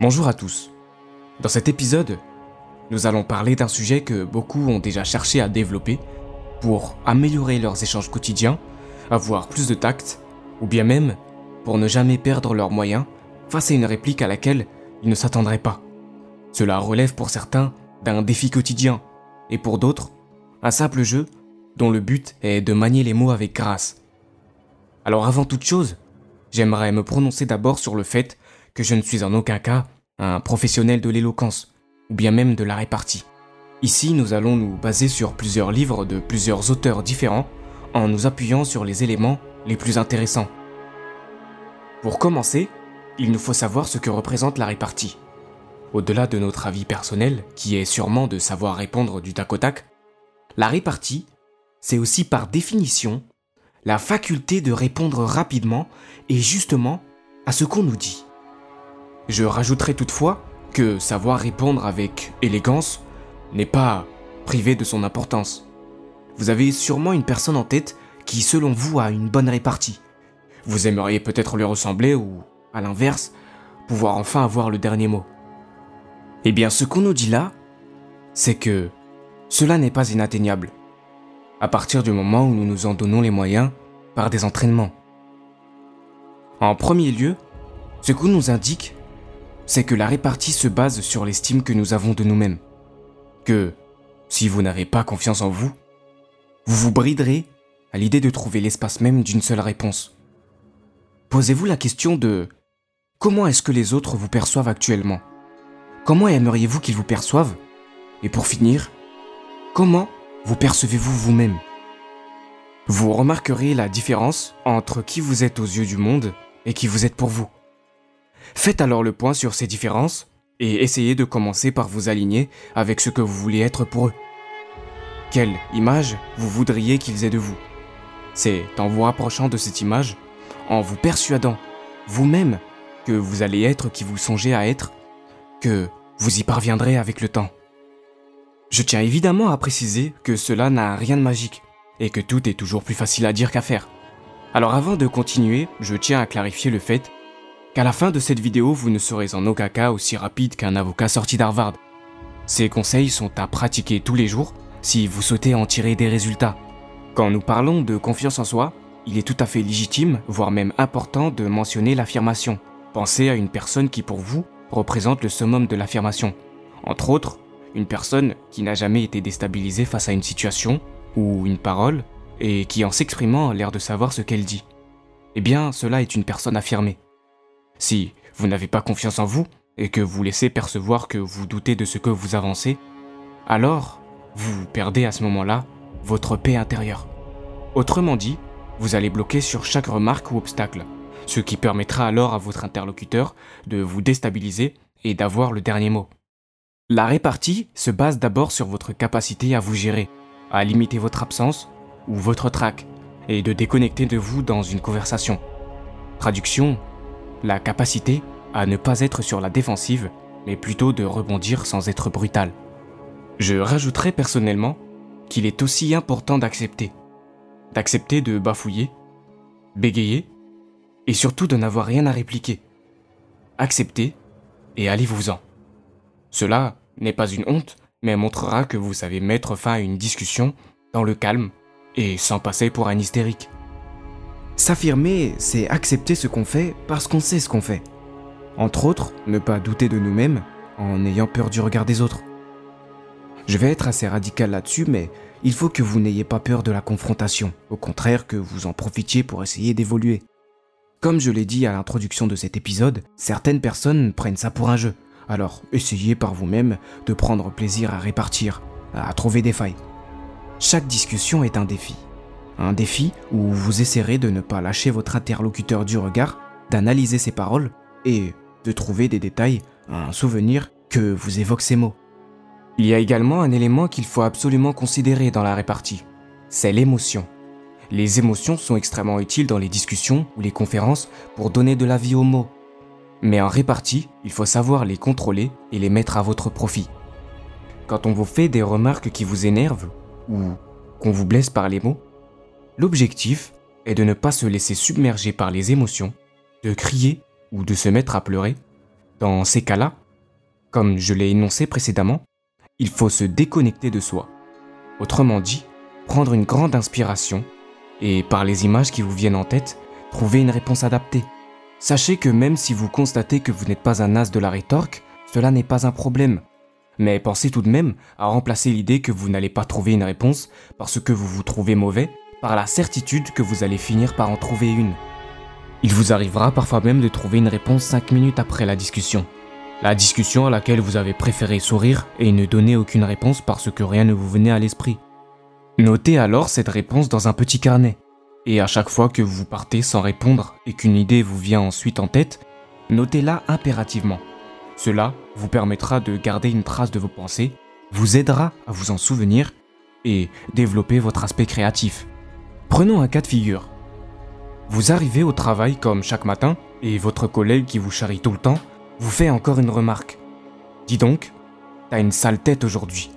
Bonjour à tous. Dans cet épisode, nous allons parler d'un sujet que beaucoup ont déjà cherché à développer pour améliorer leurs échanges quotidiens, avoir plus de tact, ou bien même pour ne jamais perdre leurs moyens face à une réplique à laquelle ils ne s'attendraient pas. Cela relève pour certains d'un défi quotidien, et pour d'autres, un simple jeu dont le but est de manier les mots avec grâce. Alors avant toute chose, j'aimerais me prononcer d'abord sur le fait que je ne suis en aucun cas un professionnel de l'éloquence, ou bien même de la répartie. Ici, nous allons nous baser sur plusieurs livres de plusieurs auteurs différents, en nous appuyant sur les éléments les plus intéressants. Pour commencer, il nous faut savoir ce que représente la répartie. Au-delà de notre avis personnel, qui est sûrement de savoir répondre du tac au tac, la répartie, c'est aussi par définition la faculté de répondre rapidement et justement à ce qu'on nous dit. Je rajouterai toutefois que savoir répondre avec élégance n'est pas privé de son importance. Vous avez sûrement une personne en tête qui, selon vous, a une bonne répartie. Vous aimeriez peut-être lui ressembler ou, à l'inverse, pouvoir enfin avoir le dernier mot. Eh bien, ce qu'on nous dit là, c'est que cela n'est pas inatteignable. À partir du moment où nous nous en donnons les moyens par des entraînements. En premier lieu, ce qu'on nous indique, c'est que la répartie se base sur l'estime que nous avons de nous-mêmes. Que, si vous n'avez pas confiance en vous, vous vous briderez à l'idée de trouver l'espace même d'une seule réponse. Posez-vous la question de comment est-ce que les autres vous perçoivent actuellement? Comment aimeriez-vous qu'ils vous perçoivent? Et pour finir, comment vous percevez-vous vous-même? Vous remarquerez la différence entre qui vous êtes aux yeux du monde et qui vous êtes pour vous. Faites alors le point sur ces différences et essayez de commencer par vous aligner avec ce que vous voulez être pour eux. Quelle image vous voudriez qu'ils aient de vous? C'est en vous rapprochant de cette image, en vous persuadant vous-même que vous allez être qui vous songez à être, que vous y parviendrez avec le temps. Je tiens évidemment à préciser que cela n'a rien de magique et que tout est toujours plus facile à dire qu'à faire. Alors avant de continuer, je tiens à clarifier le fait qu'à la fin de cette vidéo, vous ne serez en aucun cas aussi rapide qu'un avocat sorti d'Harvard. Ces conseils sont à pratiquer tous les jours si vous souhaitez en tirer des résultats. Quand nous parlons de confiance en soi, il est tout à fait légitime, voire même important, de mentionner l'affirmation. Pensez à une personne qui pour vous représente le summum de l'affirmation. Entre autres, une personne qui n'a jamais été déstabilisée face à une situation ou une parole et qui en s'exprimant a l'air de savoir ce qu'elle dit. Eh bien, cela est une personne affirmée. Si vous n'avez pas confiance en vous et que vous laissez percevoir que vous doutez de ce que vous avancez, alors vous perdez à ce moment-là votre paix intérieure. Autrement dit, vous allez bloquer sur chaque remarque ou obstacle, ce qui permettra alors à votre interlocuteur de vous déstabiliser et d'avoir le dernier mot. La répartie se base d'abord sur votre capacité à vous gérer, à limiter votre absence ou votre trac, et de déconnecter de vous dans une conversation. Traduction, la capacité à ne pas être sur la défensive, mais plutôt de rebondir sans être brutal. Je rajouterai personnellement qu'il est aussi important d'accepter. D'accepter de bafouiller, bégayer, et surtout de n'avoir rien à répliquer. Acceptez et allez-vous-en. Cela n'est pas une honte, mais montrera que vous savez mettre fin à une discussion dans le calme et sans passer pour un hystérique. S'affirmer, c'est accepter ce qu'on fait parce qu'on sait ce qu'on fait. Entre autres, ne pas douter de nous-mêmes en ayant peur du regard des autres. Je vais être assez radical là-dessus, mais il faut que vous n'ayez pas peur de la confrontation, au contraire que vous en profitiez pour essayer d'évoluer. Comme je l'ai dit à l'introduction de cet épisode, certaines personnes prennent ça pour un jeu, alors essayez par vous-même de prendre plaisir à répartir, à trouver des failles. Chaque discussion est un défi. Un défi où vous essaierez de ne pas lâcher votre interlocuteur du regard, d'analyser ses paroles et de trouver des détails, un souvenir que vous évoquent ces mots. Il y a également un élément qu'il faut absolument considérer dans la répartie, c'est l'émotion. Les émotions sont extrêmement utiles dans les discussions ou les conférences pour donner de la vie aux mots. Mais en répartie, il faut savoir les contrôler et les mettre à votre profit. Quand on vous fait des remarques qui vous énervent ou qu'on vous blesse par les mots, L'objectif est de ne pas se laisser submerger par les émotions, de crier ou de se mettre à pleurer, Dans ces cas-là, comme je l'ai énoncé précédemment, il faut se déconnecter de soi. Autrement dit, prendre une grande inspiration et par les images qui vous viennent en tête, trouver une réponse adaptée. Sachez que même si vous constatez que vous n'êtes pas un as de la rétorque, cela n'est pas un problème. Mais pensez tout de même à remplacer l'idée que vous n'allez pas trouver une réponse parce que vous vous trouvez mauvais par la certitude que vous allez finir par en trouver une. Il vous arrivera parfois même de trouver une réponse 5 minutes après la discussion. La discussion à laquelle vous avez préféré sourire et ne donner aucune réponse parce que rien ne vous venait à l'esprit. Notez alors cette réponse dans un petit carnet. Et à chaque fois que vous partez sans répondre et qu'une idée vous vient ensuite en tête, notez-la impérativement. Cela vous permettra de garder une trace de vos pensées, vous aidera à vous en souvenir et développer votre aspect créatif. Prenons un cas de figure. Vous arrivez au travail comme chaque matin et votre collègue qui vous charrie tout le temps vous fait encore une remarque. Dis donc, t'as une sale tête aujourd'hui.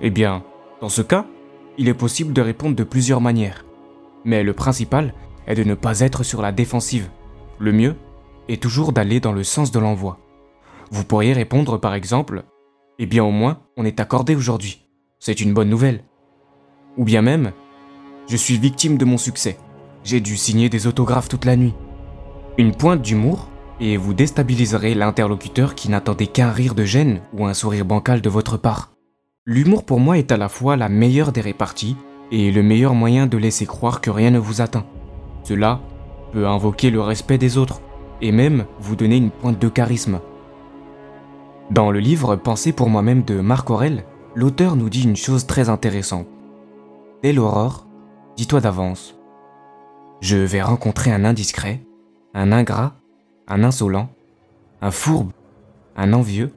Eh bien, dans ce cas, il est possible de répondre de plusieurs manières. Mais le principal est de ne pas être sur la défensive. Le mieux est toujours d'aller dans le sens de l'envoi. Vous pourriez répondre par exemple Eh bien au moins, on est accordé aujourd'hui. C'est une bonne nouvelle. Ou bien même Je suis victime de mon succès. J'ai dû signer des autographes toute la nuit. Une pointe d'humour et vous déstabiliserez l'interlocuteur qui n'attendait qu'un rire de gêne ou un sourire bancal de votre part. L'humour pour moi est à la fois la meilleure des réparties et le meilleur moyen de laisser croire que rien ne vous atteint. Cela peut invoquer le respect des autres et même vous donner une pointe de charisme. Dans le livre Pensée pour moi-même de Marc Aurel, l'auteur nous dit une chose très intéressante. Dès l'aurore, dis-toi d'avance, je vais rencontrer un indiscret, un ingrat, un insolent, un fourbe, un envieux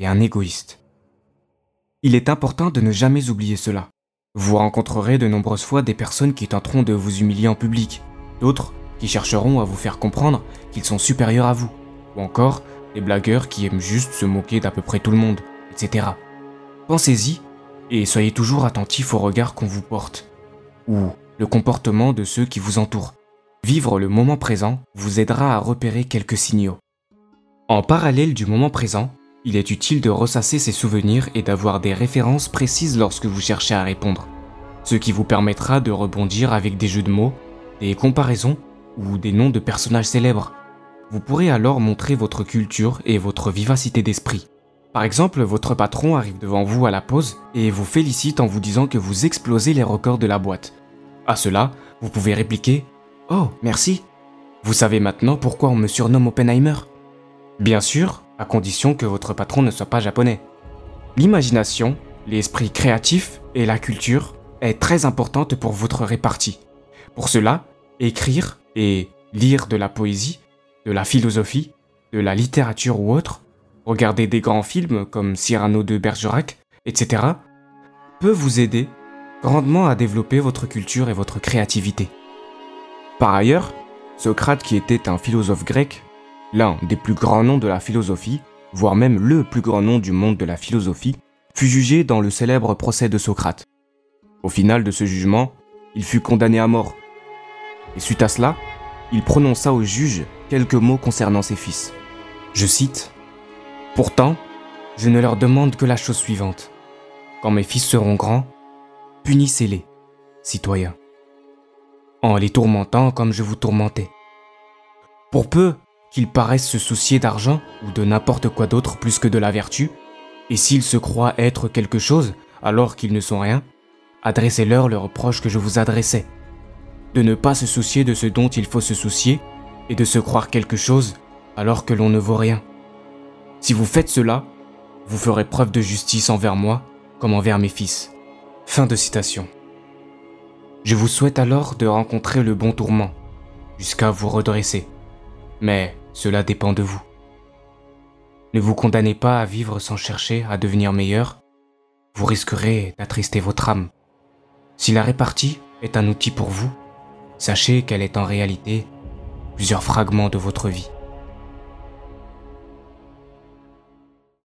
et un égoïste. Il est important de ne jamais oublier cela. Vous rencontrerez de nombreuses fois des personnes qui tenteront de vous humilier en public, d'autres qui chercheront à vous faire comprendre qu'ils sont supérieurs à vous, ou encore des blagueurs qui aiment juste se moquer d'à peu près tout le monde, etc. Pensez-y et soyez toujours attentif au regard qu'on vous porte, ou le comportement de ceux qui vous entourent. Vivre le moment présent vous aidera à repérer quelques signaux. En parallèle du moment présent, il est utile de ressasser ses souvenirs et d'avoir des références précises lorsque vous cherchez à répondre, ce qui vous permettra de rebondir avec des jeux de mots, des comparaisons ou des noms de personnages célèbres. Vous pourrez alors montrer votre culture et votre vivacité d'esprit. Par exemple, votre patron arrive devant vous à la pause et vous félicite en vous disant que vous explosez les records de la boîte. À cela, vous pouvez répliquer Oh, merci. Vous savez maintenant pourquoi on me surnomme Oppenheimer Bien sûr, à condition que votre patron ne soit pas japonais. L'imagination, l'esprit créatif et la culture est très importante pour votre répartie. Pour cela, écrire et lire de la poésie, de la philosophie, de la littérature ou autre, regarder des grands films comme Cyrano de Bergerac, etc., peut vous aider grandement à développer votre culture et votre créativité. Par ailleurs, Socrate, qui était un philosophe grec, l'un des plus grands noms de la philosophie, voire même le plus grand nom du monde de la philosophie, fut jugé dans le célèbre procès de Socrate. Au final de ce jugement, il fut condamné à mort. Et suite à cela, il prononça au juge quelques mots concernant ses fils. Je cite Pourtant, je ne leur demande que la chose suivante. Quand mes fils seront grands, punissez-les, citoyens, en les tourmentant comme je vous tourmentais. Pour peu qu'ils paraissent se soucier d'argent ou de n'importe quoi d'autre plus que de la vertu, et s'ils se croient être quelque chose alors qu'ils ne sont rien, adressez-leur le reproche que je vous adressais, de ne pas se soucier de ce dont il faut se soucier et de se croire quelque chose alors que l'on ne vaut rien. Si vous faites cela, vous ferez preuve de justice envers moi comme envers mes fils. Fin de citation. Je vous souhaite alors de rencontrer le bon tourment, jusqu'à vous redresser. Mais cela dépend de vous. Ne vous condamnez pas à vivre sans chercher à devenir meilleur, vous risquerez d'attrister votre âme. Si la répartie est un outil pour vous, sachez qu'elle est en réalité plusieurs fragments de votre vie.